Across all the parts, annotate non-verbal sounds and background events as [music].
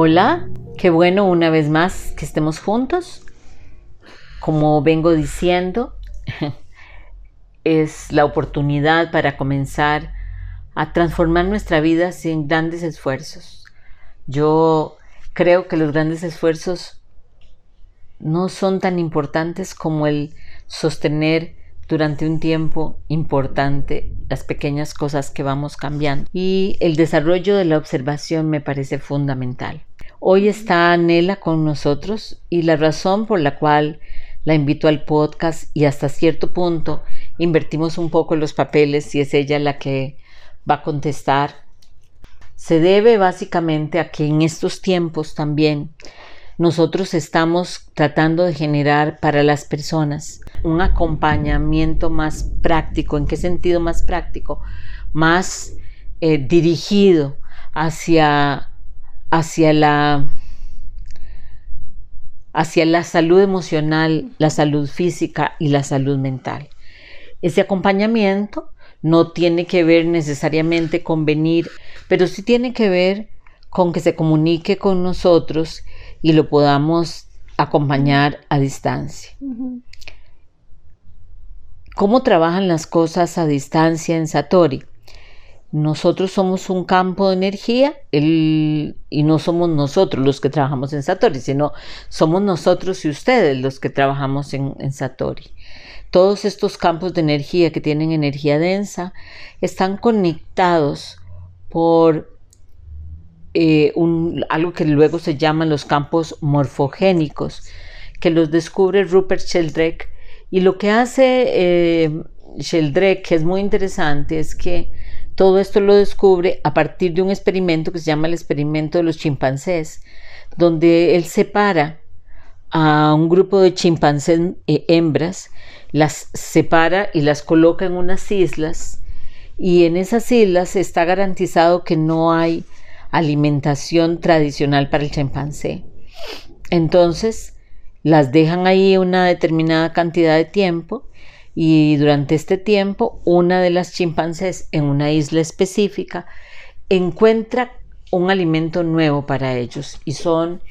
Hola, qué bueno una vez más que estemos juntos. Como vengo diciendo, [laughs] es la oportunidad para comenzar a transformar nuestra vida sin grandes esfuerzos. Yo creo que los grandes esfuerzos no son tan importantes como el sostener durante un tiempo importante las pequeñas cosas que vamos cambiando. Y el desarrollo de la observación me parece fundamental. Hoy está Nela con nosotros y la razón por la cual la invito al podcast y hasta cierto punto invertimos un poco los papeles y es ella la que va a contestar, se debe básicamente a que en estos tiempos también nosotros estamos tratando de generar para las personas un acompañamiento más práctico. ¿En qué sentido más práctico? Más eh, dirigido hacia, hacia, la, hacia la salud emocional, la salud física y la salud mental. Ese acompañamiento no tiene que ver necesariamente con venir, pero sí tiene que ver con que se comunique con nosotros y lo podamos acompañar a distancia. ¿Cómo trabajan las cosas a distancia en Satori? Nosotros somos un campo de energía y no somos nosotros los que trabajamos en Satori, sino somos nosotros y ustedes los que trabajamos en, Satori. Todos estos campos de energía que tienen energía densa están conectados por eh, algo que luego se llaman los campos morfogénicos, que los descubre Rupert Sheldrake. Y lo que hace eh, Sheldrake, que es muy interesante, es que todo esto lo descubre a partir de un experimento que se llama el experimento de los chimpancés, donde él separa a un grupo de chimpancés eh, hembras, las separa y las coloca en unas islas, y en esas islas está garantizado que no hay alimentación tradicional para el chimpancé. Entonces, las dejan ahí una determinada cantidad de tiempo y durante este tiempo una de las chimpancés en una isla específica encuentra un alimento nuevo para ellos y son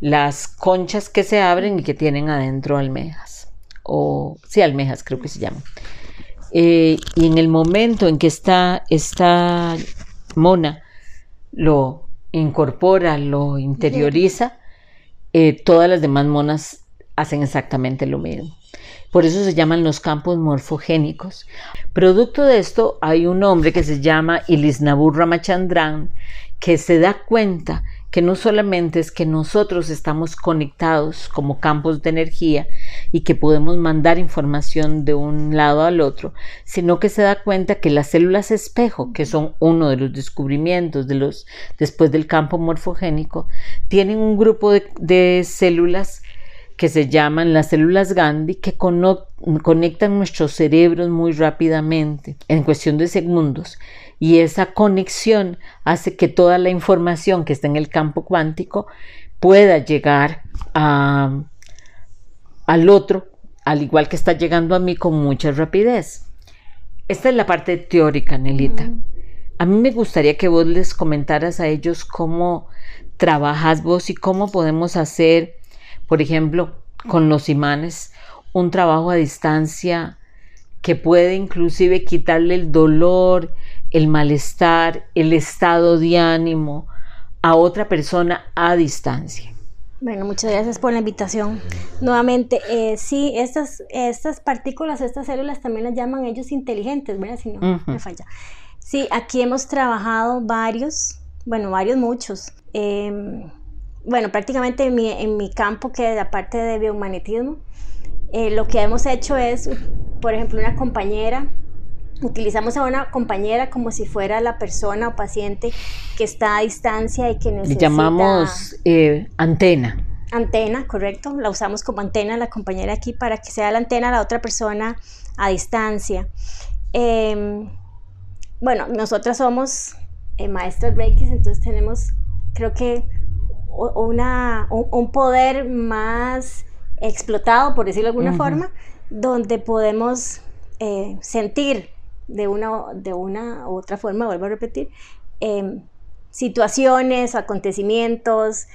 las conchas que se abren y que tienen adentro almejas o sí almejas creo que se llaman eh, y en el momento en que está esta mona lo incorpora, lo interioriza, eh, todas las demás monas hacen exactamente lo mismo. Por eso se llaman los campos morfogénicos. Producto de esto, hay un hombre que se llama Ilisnabur Ramachandran que se da cuenta que no solamente es que nosotros estamos conectados como campos de energía y que podemos mandar información de un lado al otro, sino que se da cuenta que las células espejo, que son uno de los descubrimientos de los, después del campo morfogénico, tienen un grupo de, de células que se llaman las células Gandhi, que conectan nuestros cerebros muy rápidamente, en cuestión de segundos. Y esa conexión hace que toda la información que está en el campo cuántico pueda llegar al otro, al igual que está llegando a mí con mucha rapidez. Esta es la parte teórica, Nelita. A mí me gustaría que vos les comentaras a ellos cómo trabajas vos y cómo podemos hacer por ejemplo, con los imanes, un trabajo a distancia que puede inclusive quitarle el dolor, el malestar, el estado de ánimo a otra persona a distancia. Bueno, muchas gracias por la invitación. Nuevamente, eh, sí, estas, estas partículas, estas células también las llaman ellos inteligentes, ¿verdad? Si no me falla. Sí, aquí hemos trabajado varios, bueno, varios, muchos. Em, bueno, prácticamente en mi, en mi campo, que es la parte de biomagnetismo, eh, lo que hemos hecho es, por ejemplo, una compañera, utilizamos a una compañera como si fuera la persona o paciente que está a distancia y que necesita... Le llamamos eh, antena. Antena, correcto. La usamos como antena, la compañera aquí, para que sea la antena a la otra persona a distancia. Em, bueno, nosotras somos eh, maestras Reiki, entonces tenemos, creo que una, un, poder más explotado, por decirlo de alguna forma, donde podemos eh, sentir de una, de una u otra forma, vuelvo a repetir, em, situaciones, acontecimientos,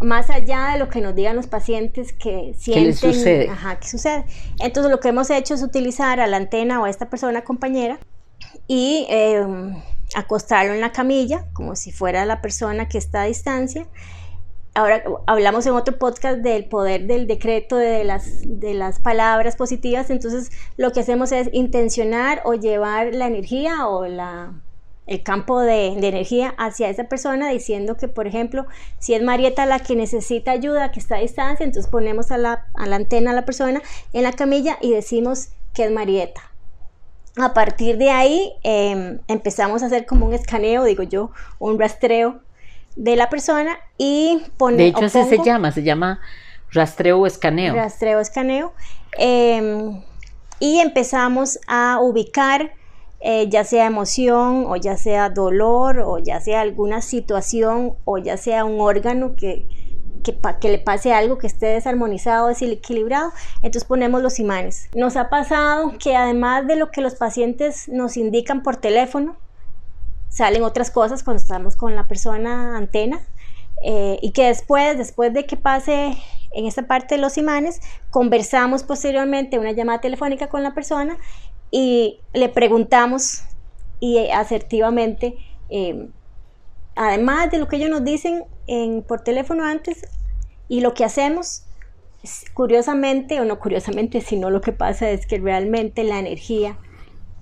más allá de lo que nos digan los pacientes que sienten, ¿Qué sucede? Ajá, ¿qué sucede? Entonces lo que hemos hecho es utilizar a la antena o a esta persona compañera y em, acostarlo en la camilla, como si fuera la persona que está a distancia. Ahora hablamos en otro podcast del poder del decreto de las, de las palabras positivas, entonces lo que hacemos es intencionar o llevar la energía o la, el campo de, energía hacia esa persona diciendo que, por ejemplo, si es Marieta la que necesita ayuda, que está a distancia, entonces ponemos a la, antena a la persona en la camilla y decimos que es Marieta. A partir de ahí em, empezamos a hacer como un escaneo, digo yo, un rastreo de la persona y ponemos... De hecho, así se llama, se llama rastreo o escaneo. Rastreo escaneo. Em, y empezamos a ubicar eh, ya sea emoción o ya sea dolor o ya sea alguna situación o ya sea un órgano que, que, que, le pase algo que esté desarmonizado, desequilibrado, entonces ponemos los imanes. Nos ha pasado que además de lo que los pacientes nos indican por teléfono, salen otras cosas cuando estamos con la persona antena eh, y que después, después de que pase en esta parte de los imanes, conversamos posteriormente una llamada telefónica con la persona y le preguntamos y asertivamente, em, además de lo que ellos nos dicen en, por teléfono antes y lo que hacemos, curiosamente o no curiosamente, sino lo que pasa es que realmente la energía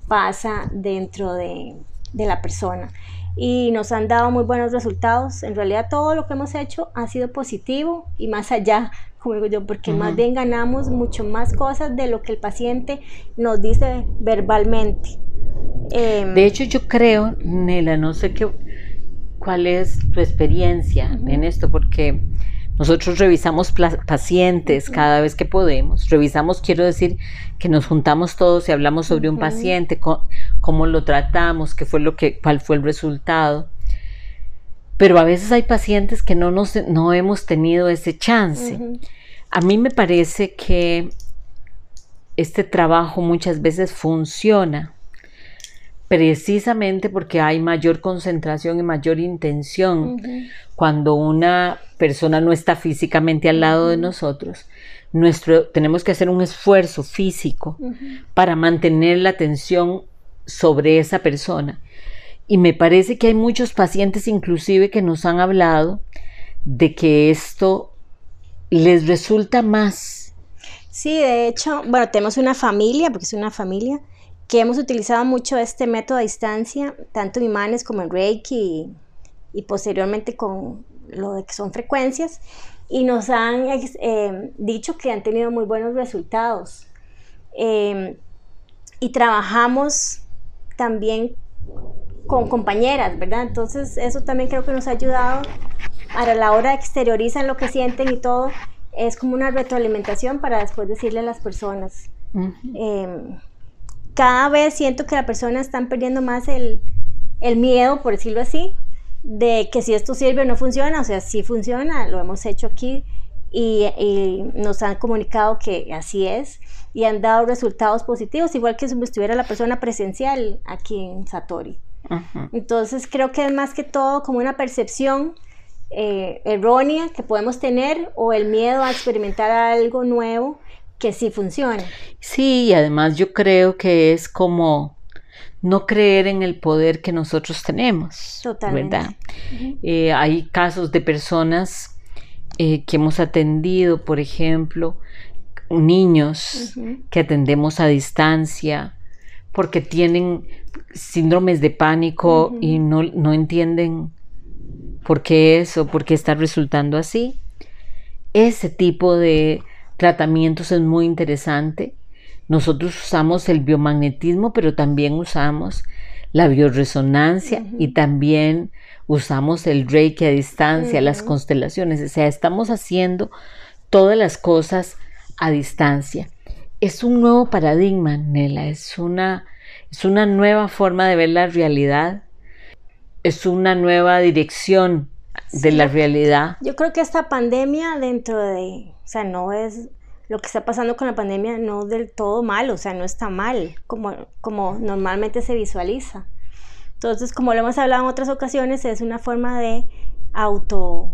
pasa dentro de, de la persona y nos han dado muy buenos resultados. En realidad todo lo que hemos hecho ha sido positivo y más allá como digo yo, porque más bien ganamos mucho más cosas de lo que el paciente nos dice verbalmente. Em, de hecho, yo creo, Nela, no sé qué, cuál es tu experiencia en esto, porque nosotros revisamos pacientes cada vez que podemos. Revisamos, quiero decir, que nos juntamos todos y hablamos sobre un paciente, cómo lo tratamos, qué fue lo que, cuál fue el resultado. Pero a veces hay pacientes que no, nos, no hemos tenido ese chance. A mí me parece que este trabajo muchas veces funciona precisamente porque hay mayor concentración y mayor intención cuando una persona no está físicamente al lado de nosotros. Nuestro, tenemos que hacer un esfuerzo físico para mantener la atención sobre esa persona y me parece que hay muchos pacientes inclusive que nos han hablado de que esto les resulta más. Sí, de hecho, bueno, tenemos una familia, porque es una familia, que hemos utilizado mucho este método a distancia, tanto en imanes como en Reiki y, posteriormente con lo de que son frecuencias, y nos han eh, dicho que han tenido muy buenos resultados. Eh, y trabajamos también con compañeras, ¿verdad? Entonces eso también creo que nos ha ayudado a la hora de exteriorizar lo que sienten y todo, es como una retroalimentación para después decirle a las personas. Em, cada vez siento que las personas están perdiendo más el, miedo, por decirlo así, de que si esto sirve o no funciona, o sea, si funciona, lo hemos hecho aquí y, y, nos han comunicado que así es y han dado resultados positivos, igual que si estuviera la persona presencial aquí en Satori. Entonces creo que es más que todo como una percepción eh, errónea que podemos tener o el miedo a experimentar algo nuevo que sí funciona. Sí, y además yo creo que es como no creer en el poder que nosotros tenemos. Totalmente. ¿Verdad? Eh, hay casos de personas eh, que hemos atendido, por ejemplo, niños que atendemos a distancia porque tienen síndromes de pánico y no, no, entienden por qué eso, por qué está resultando así. Ese tipo de tratamientos es muy interesante. Nosotros usamos el biomagnetismo, pero también usamos la bioresonancia y también usamos el reiki a distancia, las constelaciones. O sea, estamos haciendo todas las cosas a distancia. Es un nuevo paradigma, Nela, es una es una nueva forma de ver la realidad, es una nueva dirección de la realidad. Yo creo que esta pandemia dentro de, o sea, no es lo que está pasando con la pandemia no del todo mal, o sea, no está mal como, como normalmente se visualiza. Entonces, como lo hemos hablado en otras ocasiones, es una forma de auto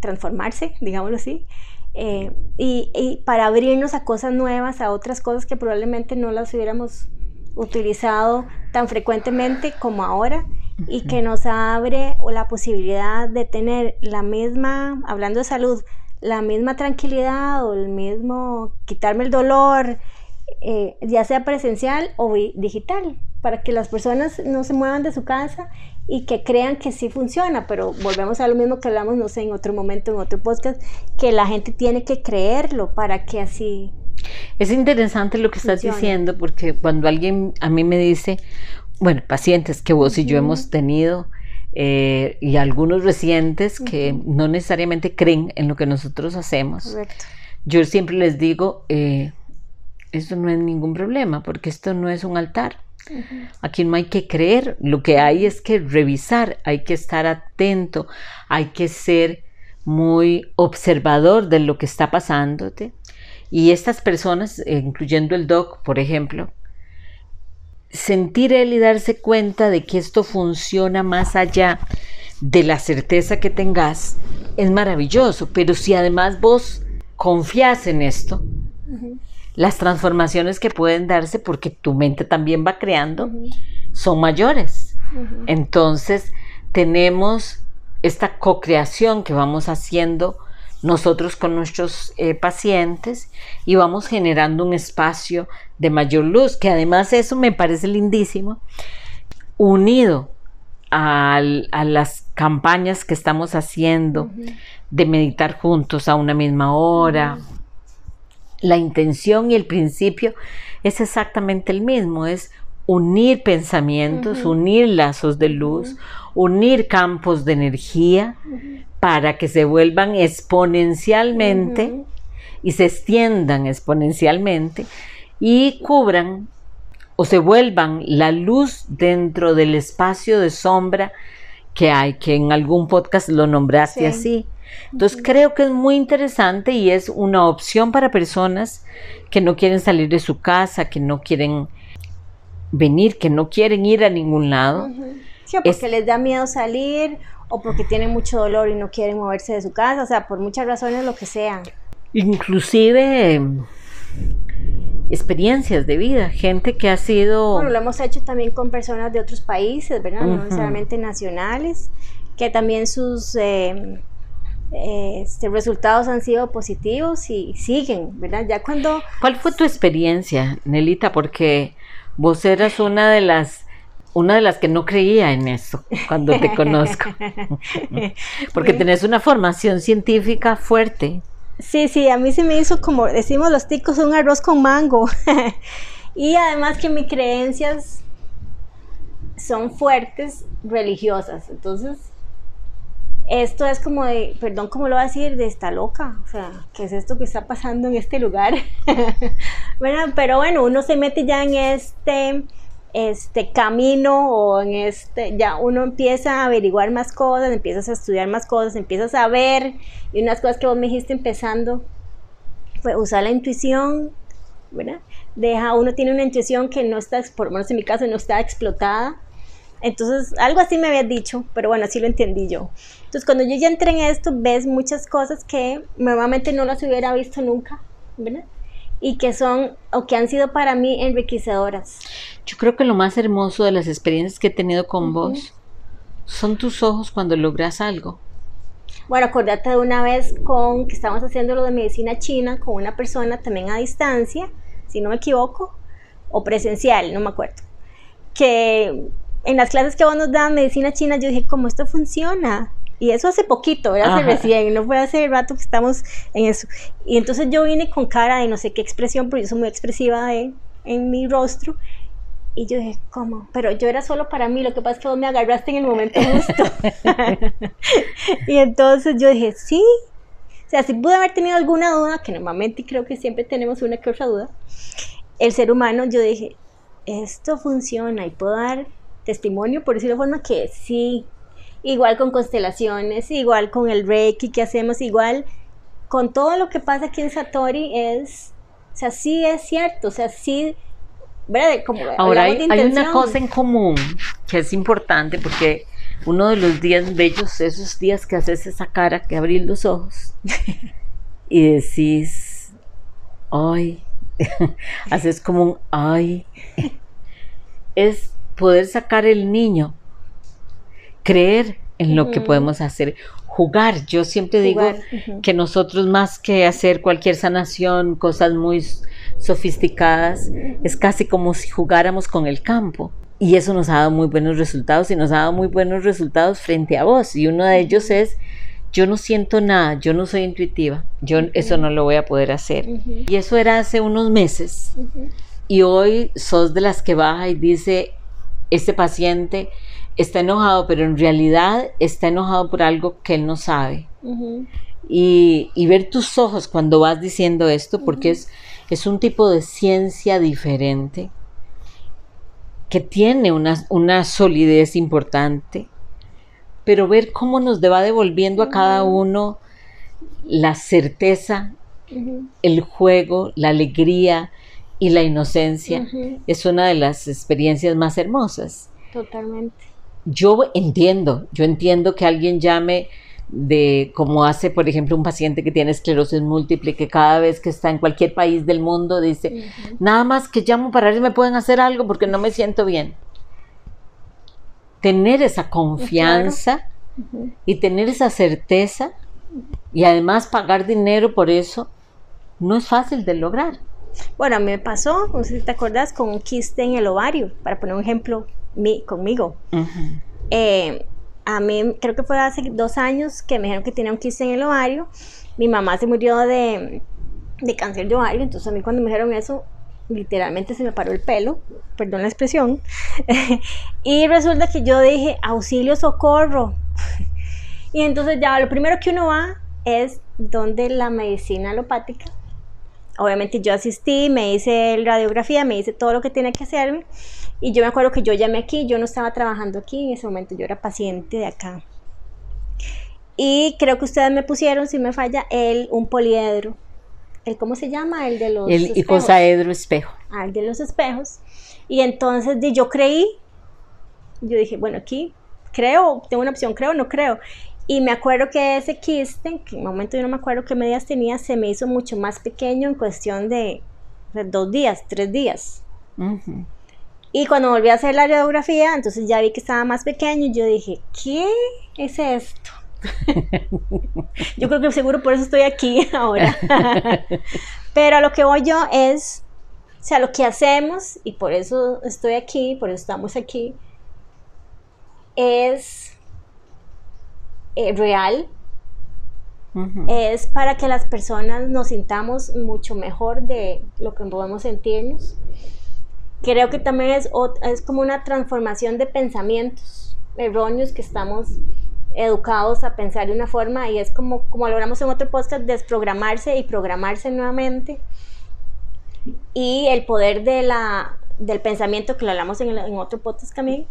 transformarse, [laughs] digámoslo así, eh, y, para abrirnos a cosas nuevas, a otras cosas que probablemente no las hubiéramos utilizado tan frecuentemente como ahora y que nos abre la posibilidad de tener la misma, hablando de salud, la misma tranquilidad o el mismo quitarme el dolor, eh, ya sea presencial o digital, para que las personas no se muevan de su casa y que crean que sí funciona, pero volvemos a lo mismo que hablamos, no sé, en otro momento, en otro podcast, que la gente tiene que creerlo para que así... Es interesante lo que estás diciendo, porque cuando alguien a mí me dice, bueno, pacientes que vos y yo hemos tenido, eh, y algunos recientes que no necesariamente creen en lo que nosotros hacemos, yo siempre les digo, eh, esto no es ningún problema, porque esto no es un altar. Aquí no hay que creer, lo que hay es que revisar, hay que estar atento, hay que ser muy observador de lo que está pasándote. Y estas personas, eh, incluyendo el doc, por ejemplo, sentir él y darse cuenta de que esto funciona más allá de la certeza que tengas es maravilloso, pero si además vos confías en esto, las transformaciones que pueden darse porque tu mente también va creando son mayores. Entonces, tenemos esta co-creación que vamos haciendo nosotros con nuestros eh, pacientes y vamos generando un espacio de mayor luz, que además eso me parece lindísimo, unido a, las campañas que estamos haciendo de meditar juntos a una misma hora, la intención y el principio es exactamente el mismo, es unir pensamientos, unir lazos de luz, unir campos de energía para que se vuelvan exponencialmente y se extiendan exponencialmente y cubran o se vuelvan la luz dentro del espacio de sombra que hay, que en algún podcast lo nombraste así. Entonces creo que es muy interesante y es una opción para personas que no quieren salir de su casa, que no quieren venir, que no quieren ir a ningún lado. Sí, porque les da miedo salir o porque tienen mucho dolor y no quieren moverse de su casa, o sea, por muchas razones lo que sean. Inclusive experiencias de vida, gente que ha sido... Bueno, lo hemos hecho también con personas de otros países, ¿verdad? No necesariamente nacionales, que también sus... Eh, este, resultados han sido positivos y siguen, ¿verdad? Ya cuando... ¿Cuál fue tu experiencia, Nelita? Porque vos eras una de las una de las que no creía en eso cuando te [laughs] conozco. Porque tenés una formación científica fuerte. Sí, sí, a mí se me hizo como decimos los ticos un arroz con mango. [laughs] y además que mis creencias son fuertes religiosas. Entonces, esto es como de, perdón, ¿cómo lo voy a decir? De esta loca, o sea, ¿qué es esto que está pasando en este lugar? [laughs] bueno, pero bueno, uno se mete ya en este, este camino o en este, ya uno empieza a averiguar más cosas, empiezas a estudiar más cosas, empiezas a ver, y unas cosas que vos me dijiste empezando, fue usar la intuición, ¿verdad? Deja, uno tiene una intuición que no está, por lo menos en mi caso, no está explotada, entonces, algo así me había dicho, pero bueno, así lo entendí yo. Entonces, cuando yo ya entré en esto, ves muchas cosas que normalmente no las hubiera visto nunca, ¿verdad? Y que son o que han sido para mí enriquecedoras. Yo creo que lo más hermoso de las experiencias que he tenido con vos son tus ojos cuando logras algo. Bueno, acordate de una vez con que estábamos haciendo lo de medicina china con una persona también a distancia, si no me equivoco, o presencial, no me acuerdo. Que en las clases que vos nos daban medicina china, yo dije, ¿cómo esto funciona? Y eso hace poquito, era hace recién, no fue hace rato que estamos en eso. Y entonces yo vine con cara de no sé qué expresión, porque yo soy muy expresiva en mi rostro. Y yo dije, ¿cómo? Pero yo era solo para mí, lo que pasa es que vos me agarraste en el momento justo. [laughs] [laughs] y entonces yo dije, sí. O sea, si pude haber tenido alguna duda, que normalmente creo que siempre tenemos una que otra duda, el ser humano, yo dije, esto funciona y puedo dar testimonio, por decirlo de forma, que sí, igual con constelaciones, igual con el Reiki que hacemos, igual con todo lo que pasa aquí en Satori es, o sea, sí es cierto, o sea, sí Ahora hay, hay, una cosa en común que es importante porque uno de los días bellos, esos días que haces esa cara, que abrís los ojos y decís, ay, [laughs] haces como un ay, es poder sacar el niño, creer en lo que podemos hacer, jugar. Yo siempre digo que nosotros más que hacer cualquier sanación, cosas muy sofisticadas, es casi como si jugáramos con el campo. Y eso nos ha dado muy buenos resultados y nos ha dado muy buenos resultados frente a vos. Y uno de ellos es, yo no siento nada, yo no soy intuitiva, yo eso no lo voy a poder hacer. Y eso era hace unos meses. Y hoy sos de las que baja y dice, este paciente está enojado, pero en realidad está enojado por algo que él no sabe. y, ver tus ojos cuando vas diciendo esto, porque es es un tipo de ciencia diferente que tiene una, solidez importante, pero ver cómo nos va devolviendo a cada uno la certeza, el juego, la alegría y la inocencia es una de las experiencias más hermosas. Totalmente. Yo entiendo, yo entiendo que alguien llame de cómo hace, por ejemplo, un paciente que tiene esclerosis múltiple, que cada vez que está en cualquier país del mundo dice, nada más que llamo para ver si me pueden hacer algo porque no me siento bien. Tener esa confianza y tener esa certeza y además pagar dinero por eso, no es fácil de lograr. Bueno, a mí me pasó, no sé si te acuerdas, con un quiste en el ovario, para poner un ejemplo mi, conmigo a mí creo que fue hace dos años que me dijeron que tenía un quiste en el ovario. Mi mamá se murió de, de cáncer de ovario, entonces a mí cuando me dijeron eso, literalmente se me paró el pelo, perdón la expresión, [laughs] y resulta que yo dije, auxilio, socorro. [laughs] y entonces ya lo primero que uno va es donde la medicina alopática. Obviamente yo asistí, me hice radiografía, me hice todo lo que tiene que hacerme y yo me acuerdo que yo llamé aquí, yo no estaba trabajando aquí en ese momento, yo era paciente de acá. Y creo que ustedes me pusieron, si me falla, el un poliedro. ¿El cómo se llama? El de los El icosaedro espejo. Ah, el de los espejos. Y entonces yo creí, yo dije, bueno, aquí creo, tengo una opción, creo o no creo. Y me acuerdo que ese quiste, que en un momento yo no me acuerdo qué medidas tenía, se me hizo mucho más pequeño en cuestión de dos días, tres días. Y cuando volví a hacer la radiografía, entonces ya vi que estaba más pequeño y yo dije, ¿qué es esto? [laughs] yo creo que seguro por eso estoy aquí [laughs] ahora. [laughs] Pero a lo que voy yo es, o sea, lo que hacemos, y por eso estoy aquí, por eso estamos aquí, es eh, real, es para que las personas nos sintamos mucho mejor de lo que podemos sentirnos. Creo que también es, es como una transformación de pensamientos erróneos que estamos educados a pensar de una forma y es como, como logramos en otro podcast, desprogramarse y programarse nuevamente. Y el poder de la, del pensamiento, que lo hablamos en, en otro podcast también,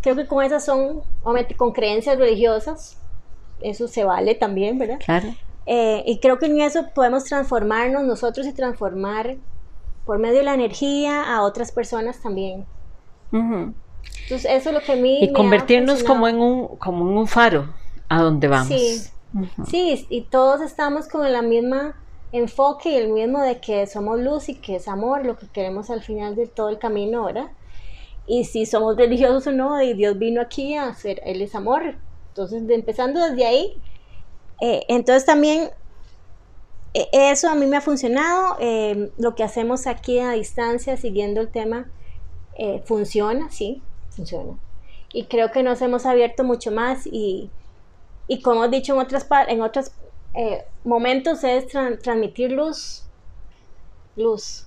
creo que con esas son, obviamente, con creencias religiosas, eso se vale también, ¿verdad? Claro. Eh, y creo que en eso podemos transformarnos nosotros y transformar por medio de la energía a otras personas también. Entonces eso es lo que a mí... Y convertirnos como en, un, como en un faro a donde vamos. Sí, sí, y todos estamos con el mismo enfoque y el mismo de que somos luz y que es amor, lo que queremos al final de todo el camino, ¿verdad? Y si somos religiosos o no, y Dios vino aquí a hacer, Él es amor. Entonces, empezando desde ahí, eh, entonces también e, eso a mí me ha funcionado. Eh, lo que hacemos aquí a distancia, siguiendo el tema, eh, funciona, sí, funciona. Y creo que nos hemos abierto mucho más y, como he dicho en, otras, en otros eh, momentos, es transmitir luz. Luz.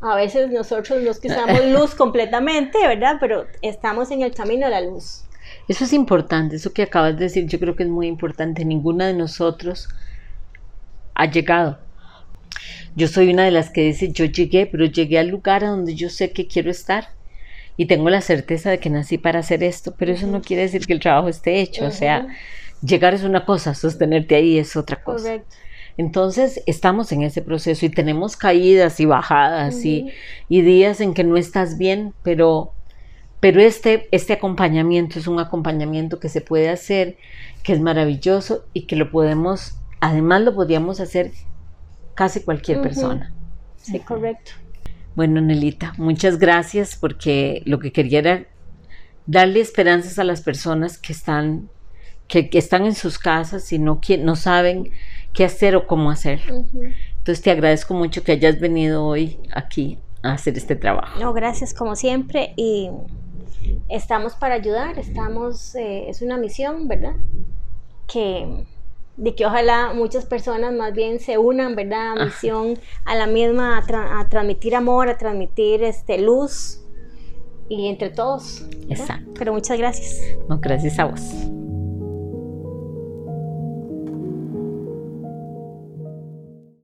a veces nosotros los que usamos [laughs] luz completamente, ¿verdad? Pero estamos en el camino de la luz. Eso es importante, eso que acabas de decir, yo creo que es muy importante. Ninguna de nosotros ha llegado. Yo soy una de las que dice, yo llegué, pero llegué al lugar a donde yo sé que quiero estar y tengo la certeza de que nací para hacer esto, pero eso no quiere decir que el trabajo esté hecho, o sea, llegar es una cosa, sostenerte ahí es otra cosa. Entonces estamos en ese proceso y tenemos caídas y bajadas y, y, días en que no estás bien, pero, pero este, este acompañamiento es un acompañamiento que se puede hacer, que es maravilloso y que lo podemos, además lo podríamos hacer casi cualquier persona. Sí, correcto. Bueno, Nelita, muchas gracias porque lo que quería era darle esperanzas a las personas que están, que, están en sus casas y no, no saben qué hacer o cómo hacerlo. Entonces te agradezco mucho que hayas venido hoy aquí a hacer este trabajo. No, gracias como siempre y estamos para ayudar, estamos, eh, es una misión, ¿verdad? Que de que ojalá muchas personas más bien se unan, ¿verdad? A misión, a la misma, a, transmitir amor, a transmitir este, luz y entre todos. Exacto. Pero muchas gracias. No, gracias a vos.